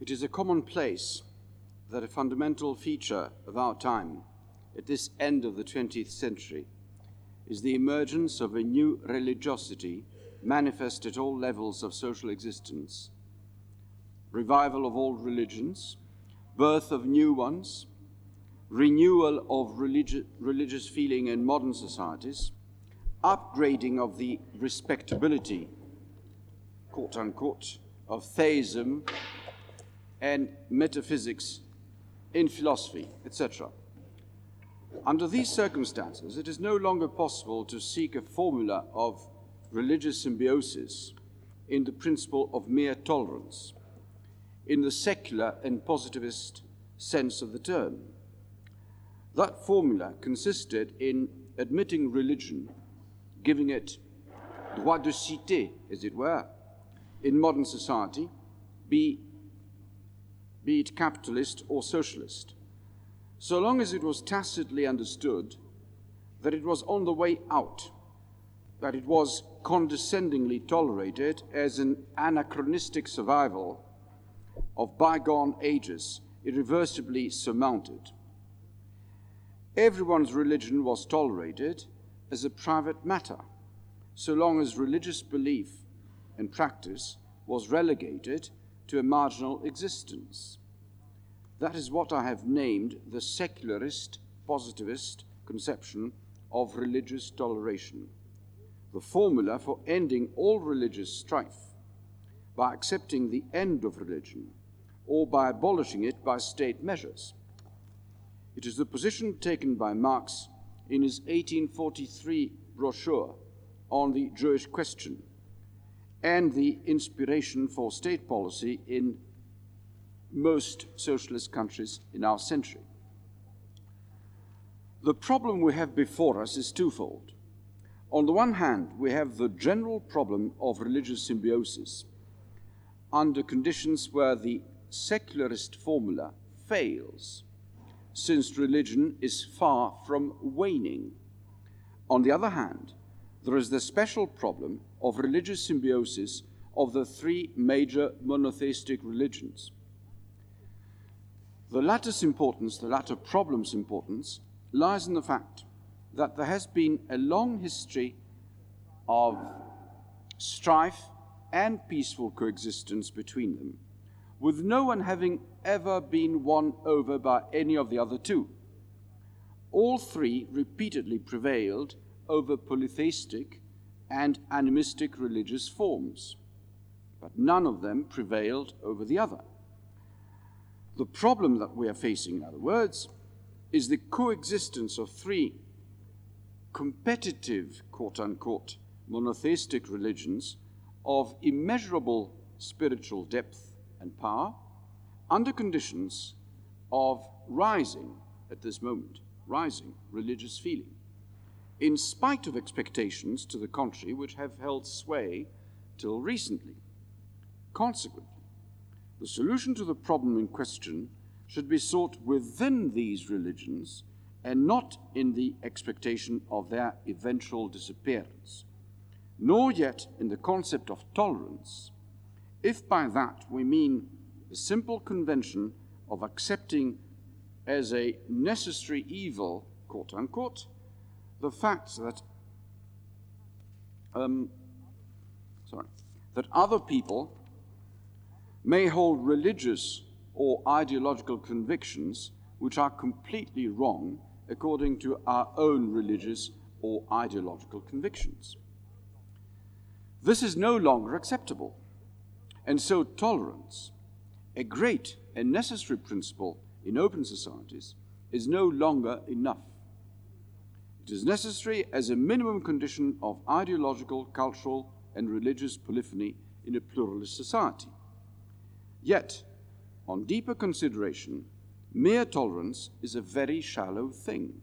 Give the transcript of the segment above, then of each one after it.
It is a commonplace that a fundamental feature of our time at this end of the 20th century is the emergence of a new religiosity manifest at all levels of social existence, revival of old religions, birth of new ones, renewal of religi- religious feeling in modern societies, upgrading of the respectability, quote unquote, of theism and metaphysics in philosophy, etc. Under these circumstances, it is no longer possible to seek a formula of religious symbiosis in the principle of mere tolerance, in the secular and positivist sense of the term. That formula consisted in admitting religion, giving it droit de cité, as it were, in modern society, be, be it capitalist or socialist, so long as it was tacitly understood that it was on the way out, that it was condescendingly tolerated as an anachronistic survival of bygone ages, irreversibly surmounted. Everyone's religion was tolerated as a private matter, so long as religious belief and practice was relegated to a marginal existence. That is what I have named the secularist, positivist conception of religious toleration, the formula for ending all religious strife by accepting the end of religion or by abolishing it by state measures. It is the position taken by Marx in his 1843 brochure on the Jewish question and the inspiration for state policy in most socialist countries in our century. The problem we have before us is twofold. On the one hand, we have the general problem of religious symbiosis under conditions where the secularist formula fails, since religion is far from waning. On the other hand, there is the special problem of religious symbiosis of the three major monotheistic religions. The latter's importance, the latter problem's importance, lies in the fact that there has been a long history of strife and peaceful coexistence between them, with no one having ever been won over by any of the other two. All three repeatedly prevailed over polytheistic and animistic religious forms, but none of them prevailed over the other. The problem that we are facing, in other words, is the coexistence of three competitive, quote unquote, monotheistic religions of immeasurable spiritual depth and power under conditions of rising, at this moment, rising religious feeling, in spite of expectations to the contrary which have held sway till recently. Consequently, the solution to the problem in question should be sought within these religions and not in the expectation of their eventual disappearance, nor yet in the concept of tolerance, if by that we mean the simple convention of accepting as a necessary evil, quote unquote, the fact that um, sorry, that other people may hold religious or ideological convictions which are completely wrong according to our own religious or ideological convictions. This is no longer acceptable, and so tolerance, a great and necessary principle in open societies, is no longer enough. It is necessary as a minimum condition of ideological, cultural, and religious polyphony in a pluralist society. Yet, on deeper consideration, mere tolerance is a very shallow thing.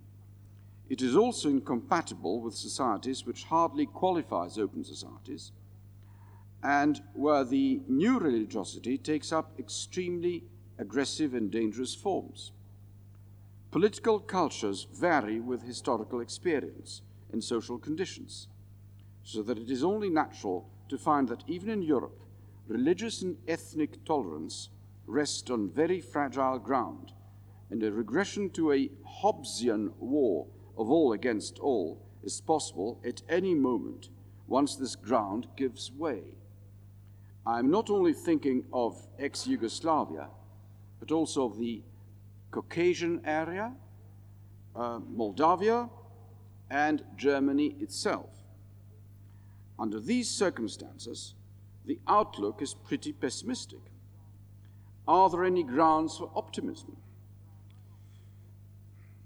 It is also incompatible with societies which hardly qualify as open societies, and where the new religiosity takes up extremely aggressive and dangerous forms. Political cultures vary with historical experience and social conditions, so that it is only natural to find that even in Europe, religious and ethnic tolerance rest on very fragile ground, and a regression to a Hobbesian war of all against all is possible at any moment once this ground gives way. I'm not only thinking of ex Yugoslavia, but also of the Caucasian area, uh, Moldavia, and Germany itself. Under these circumstances, the outlook is pretty pessimistic. Are there any grounds for optimism?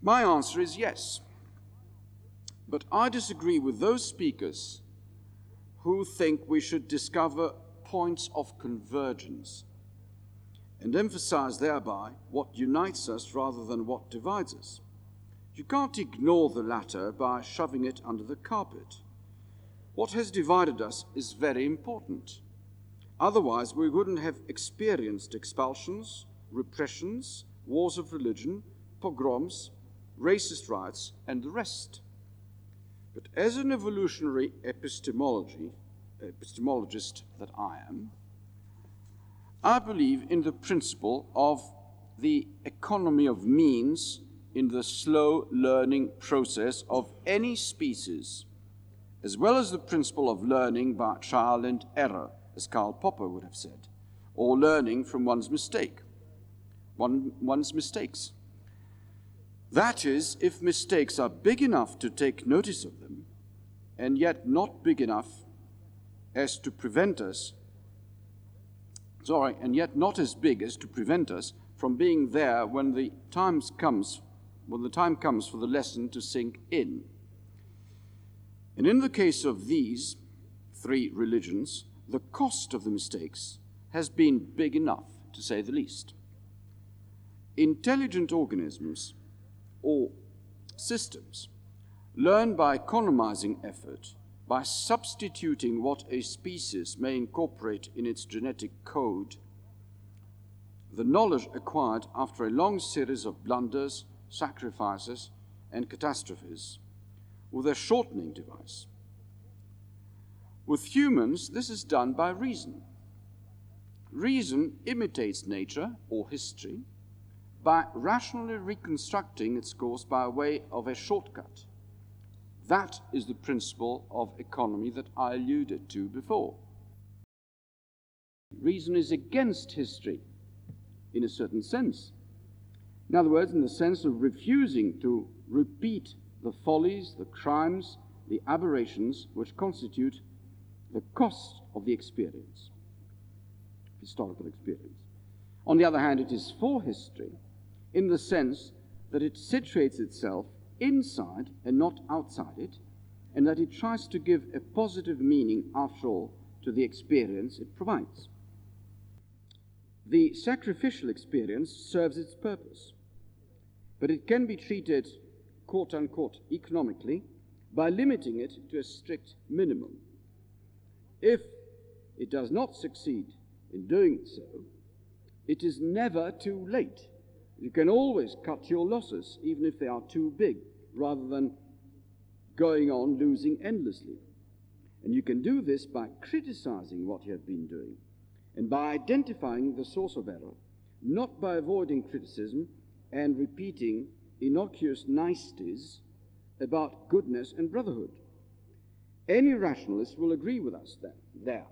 My answer is yes. But I disagree with those speakers who think we should discover points of convergence and emphasize thereby what unites us rather than what divides us. You can't ignore the latter by shoving it under the carpet. What has divided us is very important. Otherwise, we wouldn't have experienced expulsions, repressions, wars of religion, pogroms, racist riots, and the rest. But as an evolutionary epistemology, epistemologist that I am, I believe in the principle of the economy of means in the slow learning process of any species, as well as the principle of learning by trial and error as Karl Popper would have said, or learning from one's mistake, one, one's mistakes. That is, if mistakes are big enough to take notice of them, and yet not big enough as to prevent us, sorry, and yet not as big as to prevent us from being there when the times comes, when the time comes for the lesson to sink in. And in the case of these three religions, the cost of the mistakes has been big enough, to say the least. Intelligent organisms or systems learn by economizing effort, by substituting what a species may incorporate in its genetic code, the knowledge acquired after a long series of blunders, sacrifices, and catastrophes with a shortening device with humans, this is done by reason. Reason imitates nature or history by rationally reconstructing its course by way of a shortcut. That is the principle of economy that I alluded to before. Reason is against history in a certain sense. In other words, in the sense of refusing to repeat the follies, the crimes, the aberrations which constitute the cost of the experience, historical experience. On the other hand, it is for history in the sense that it situates itself inside and not outside it, and that it tries to give a positive meaning, after all, to the experience it provides. The sacrificial experience serves its purpose, but it can be treated, quote unquote, economically by limiting it to a strict minimum. If it does not succeed in doing so, it is never too late. You can always cut your losses, even if they are too big, rather than going on losing endlessly. And you can do this by criticizing what you have been doing and by identifying the source of error, not by avoiding criticism and repeating innocuous niceties about goodness and brotherhood. Any rationalist will agree with us there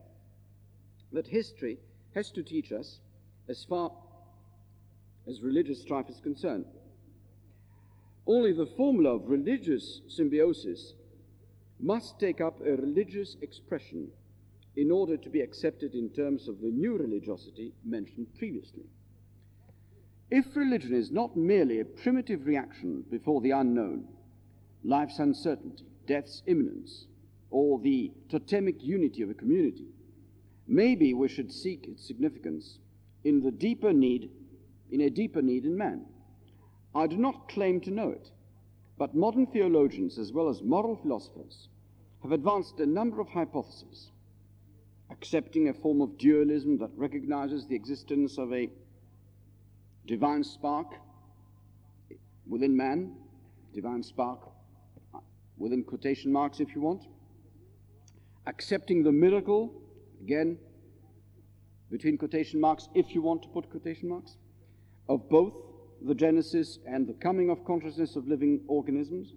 that history has to teach us as far as religious strife is concerned. Only the formula of religious symbiosis must take up a religious expression in order to be accepted in terms of the new religiosity mentioned previously. If religion is not merely a primitive reaction before the unknown, life's uncertainty, death's imminence, or the totemic unity of a community. Maybe we should seek its significance in the deeper need, in a deeper need in man. I do not claim to know it, but modern theologians as well as moral philosophers have advanced a number of hypotheses, accepting a form of dualism that recognizes the existence of a divine spark within man, divine spark within quotation marks if you want, accepting the miracle, again, between quotation marks, if you want to put quotation marks, of both the genesis and the coming of consciousness of living organisms,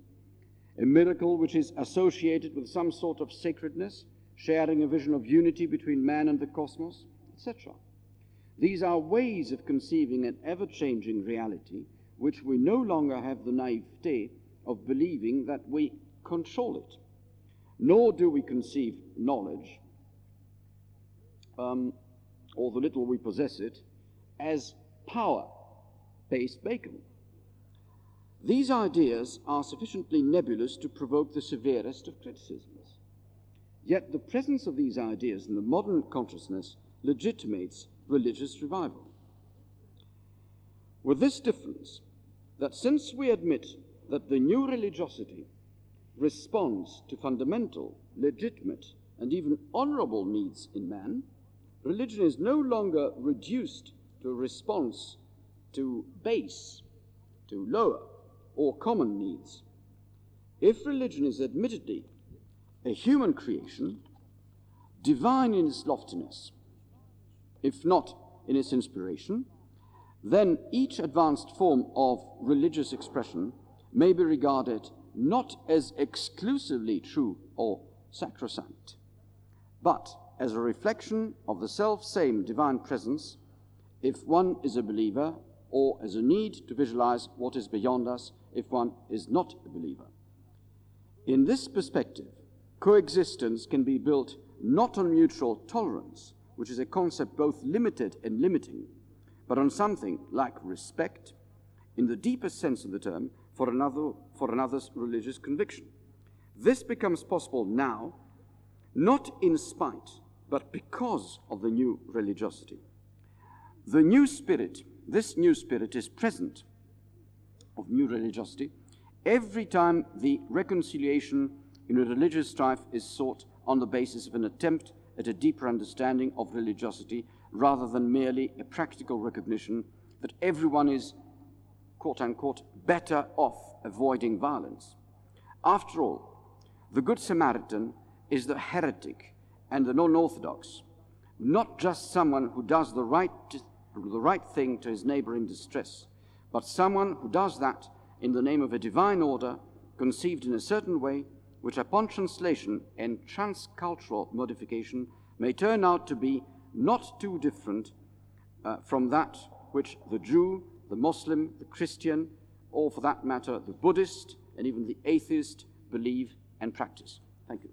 a miracle which is associated with some sort of sacredness, sharing a vision of unity between man and the cosmos, etc. These are ways of conceiving an ever changing reality which we no longer have the naivete of believing that we control it. Nor do we conceive knowledge, um, or the little we possess it, as power based Bacon. These ideas are sufficiently nebulous to provoke the severest of criticisms. Yet the presence of these ideas in the modern consciousness legitimates religious revival. With this difference, that since we admit that the new religiosity responds to fundamental, legitimate, and even honorable needs in man, religion is no longer reduced to a response to base, to lower, or common needs. If religion is admittedly a human creation, divine in its loftiness, if not in its inspiration, then each advanced form of religious expression may be regarded not as exclusively true or sacrosanct, but as a reflection of the self same divine presence if one is a believer, or as a need to visualize what is beyond us if one is not a believer. In this perspective, coexistence can be built not on mutual tolerance, which is a concept both limited and limiting, but on something like respect, in the deepest sense of the term, for, another, for another's religious conviction. This becomes possible now, not in spite, but because of the new religiosity. The new spirit, this new spirit is present of new religiosity every time the reconciliation in a religious strife is sought on the basis of an attempt at a deeper understanding of religiosity rather than merely a practical recognition that everyone is, quote unquote, better off avoiding violence. After all, the Good Samaritan is the heretic and the non orthodox, not just someone who does the right, the right thing to his neighbor in distress, but someone who does that in the name of a divine order conceived in a certain way, which upon translation and transcultural modification may turn out to be not too different uh, from that which the Jew, the Muslim, the Christian, or for that matter, the Buddhist and even the atheist believe and practice. Thank you.